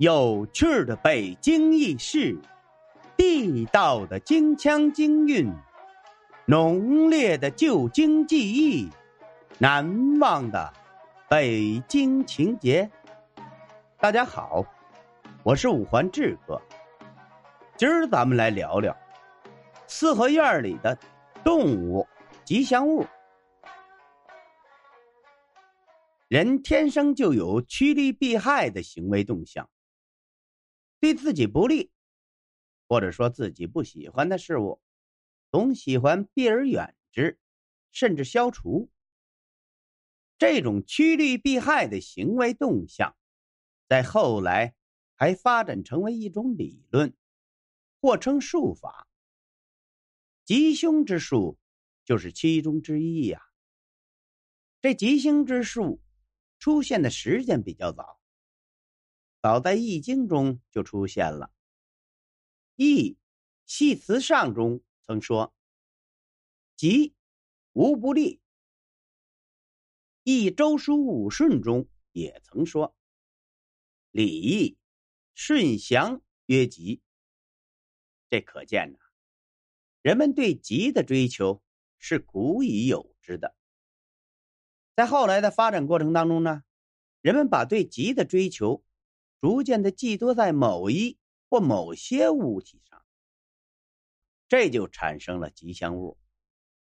有趣的北京轶事，地道的京腔京韵，浓烈的旧京记忆，难忘的北京情节。大家好，我是五环志哥。今儿咱们来聊聊四合院里的动物吉祥物。人天生就有趋利避害的行为动向。对自己不利，或者说自己不喜欢的事物，总喜欢避而远之，甚至消除。这种趋利避害的行为动向，在后来还发展成为一种理论，或称术法。吉凶之术就是其中之一呀。这吉凶之术出现的时间比较早。早在《易经》中就出现了，《易系辞上》中曾说：“吉，无不利。”《易周书武顺》中也曾说：“礼，顺祥曰吉。”这可见呢，人们对吉的追求是古已有之的。在后来的发展过程当中呢，人们把对吉的追求。逐渐的寄托在某一或某些物体上，这就产生了吉祥物。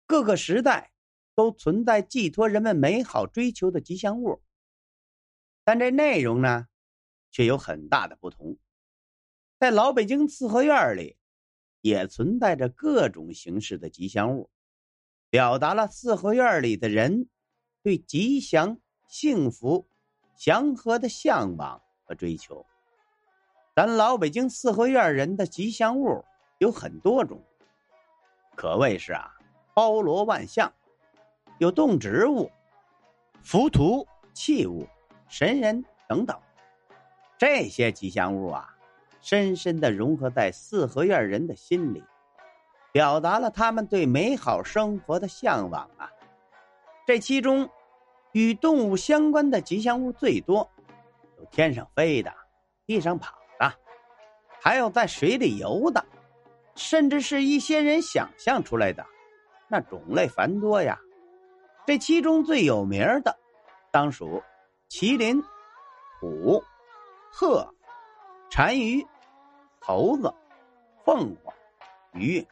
各个时代都存在寄托人们美好追求的吉祥物，但这内容呢，却有很大的不同。在老北京四合院里，也存在着各种形式的吉祥物，表达了四合院里的人对吉祥、幸福、祥和的向往。和追求，咱老北京四合院人的吉祥物有很多种，可谓是啊包罗万象，有动植物、浮屠器物、神人等等。这些吉祥物啊，深深的融合在四合院人的心里，表达了他们对美好生活的向往啊。这其中，与动物相关的吉祥物最多。天上飞的，地上跑的，还有在水里游的，甚至是一些人想象出来的，那种类繁多呀。这其中最有名的，当属麒麟、虎、鹤、单于、猴子、凤凰、鱼。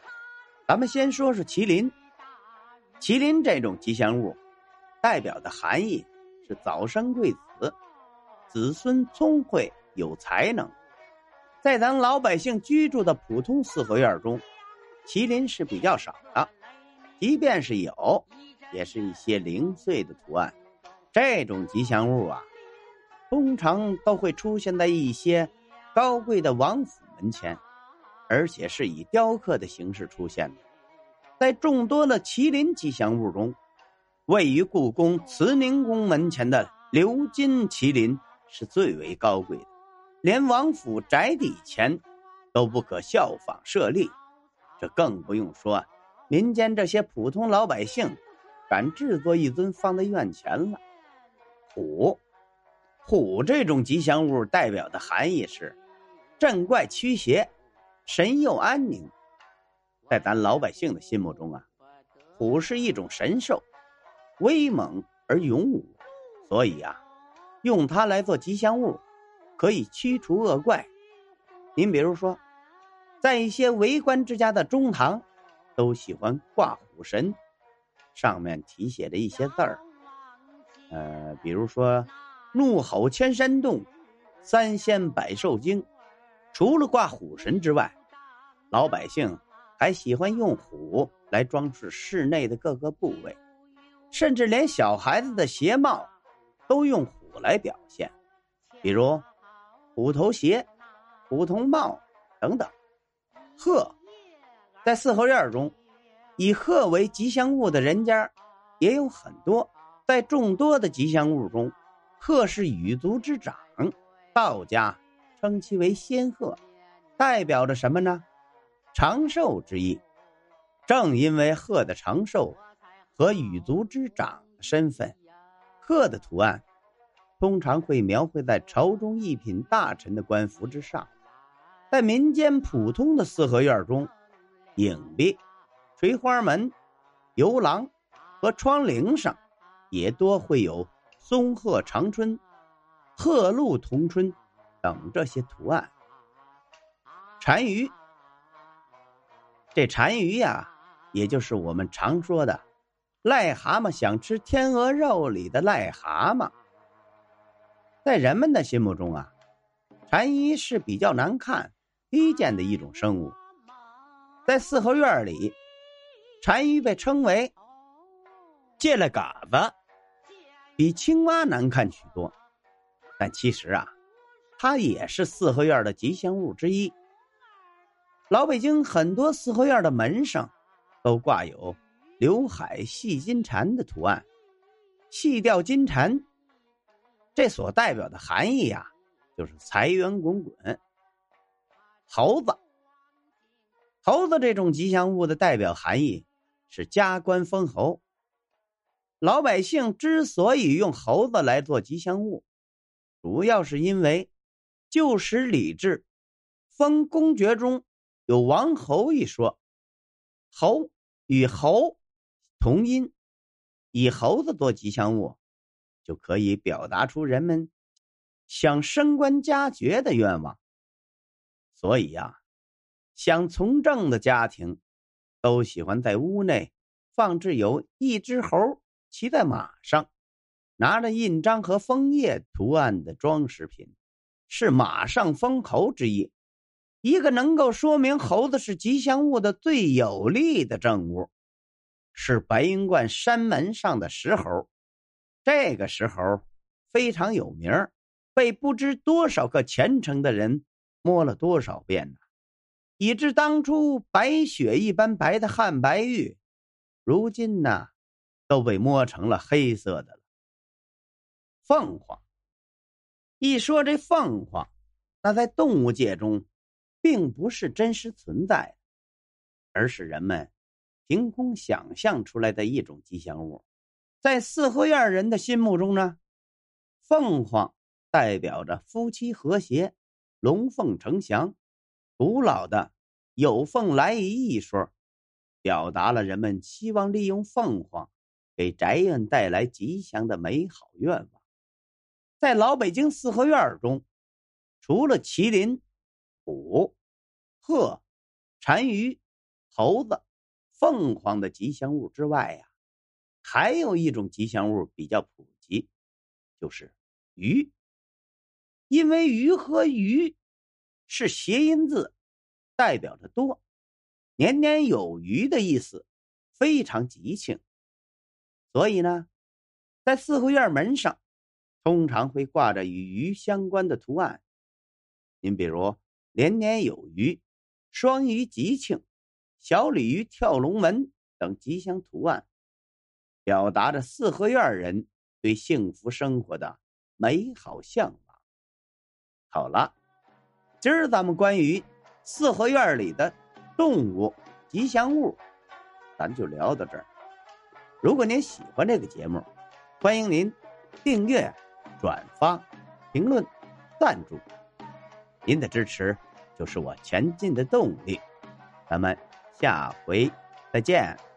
咱们先说说麒麟。麒麟这种吉祥物，代表的含义是早生贵子。子孙聪慧有才能，在咱老百姓居住的普通四合院中，麒麟是比较少的。即便是有，也是一些零碎的图案。这种吉祥物啊，通常都会出现在一些高贵的王府门前，而且是以雕刻的形式出现的。在众多的麒麟吉祥物中，位于故宫慈宁宫门前的鎏金麒麟。是最为高贵的，连王府宅邸前都不可效仿设立，这更不用说民间这些普通老百姓敢制作一尊放在院前了。虎，虎这种吉祥物代表的含义是镇怪驱邪、神佑安宁。在咱老百姓的心目中啊，虎是一种神兽，威猛而勇武，所以啊。用它来做吉祥物，可以驱除恶怪。您比如说，在一些为官之家的中堂，都喜欢挂虎神，上面题写着一些字儿。呃，比如说“怒吼千山动，三仙百兽惊”。除了挂虎神之外，老百姓还喜欢用虎来装饰室内的各个部位，甚至连小孩子的鞋帽都用。来表现，比如虎头鞋、虎头帽等等。鹤在四合院中，以鹤为吉祥物的人家也有很多。在众多的吉祥物中，鹤是羽族之长，道家称其为仙鹤，代表着什么呢？长寿之意。正因为鹤的长寿和羽族之长的身份，鹤的图案。通常会描绘在朝中一品大臣的官服之上。在民间普通的四合院中，影壁、垂花门、游廊和窗棂上，也多会有松鹤长春、鹤鹿同春等这些图案。单于，这单于呀，也就是我们常说的“癞蛤蟆想吃天鹅肉”里的癞蛤蟆，在人们的心目中啊，蝉衣是比较难看。低贱的一种生物，在四合院里，蝉衣被称为“借了嘎子”，比青蛙难看许多。但其实啊，它也是四合院的吉祥物之一。老北京很多四合院的门上都挂有刘海戏金蝉的图案，戏钓金蝉，这所代表的含义呀，就是财源滚滚。猴子，猴子这种吉祥物的代表含义是加官封侯。老百姓之所以用猴子来做吉祥物，主要是因为旧时礼制封公爵中有王侯一说，侯与侯同音，以猴子做吉祥物，就可以表达出人们想升官加爵的愿望。所以呀，想从政的家庭，都喜欢在屋内放置有一只猴骑在马上，拿着印章和枫叶图案的装饰品，是马上封侯之意，一个能够说明猴子是吉祥物的最有力的证物，是白云观山门上的石猴。这个石猴非常有名，被不知多少个虔诚的人。摸了多少遍呢？以致当初白雪一般白的汉白玉，如今呢，都被摸成了黑色的了。凤凰，一说这凤凰，那在动物界中，并不是真实存在的，而是人们凭空想象出来的一种吉祥物。在四合院人的心目中呢，凤凰代表着夫妻和谐。龙凤呈祥，古老的“有凤来仪”一说，表达了人们希望利用凤凰给宅院带来吉祥的美好愿望。在老北京四合院中，除了麒麟、虎、鹤、单于、猴子、凤凰的吉祥物之外呀，还有一种吉祥物比较普及，就是鱼。因为“鱼”和“鱼”是谐音字，代表着多，年年有余的意思，非常吉庆。所以呢，在四合院门上，通常会挂着与鱼相关的图案。您比如“年年有余”“双鱼吉庆”“小鲤鱼跳龙门”等吉祥图案，表达着四合院人对幸福生活的美好向往。好了，今儿咱们关于四合院里的动物吉祥物，咱就聊到这儿。如果您喜欢这个节目，欢迎您订阅、转发、评论、赞助。您的支持就是我前进的动力。咱们下回再见。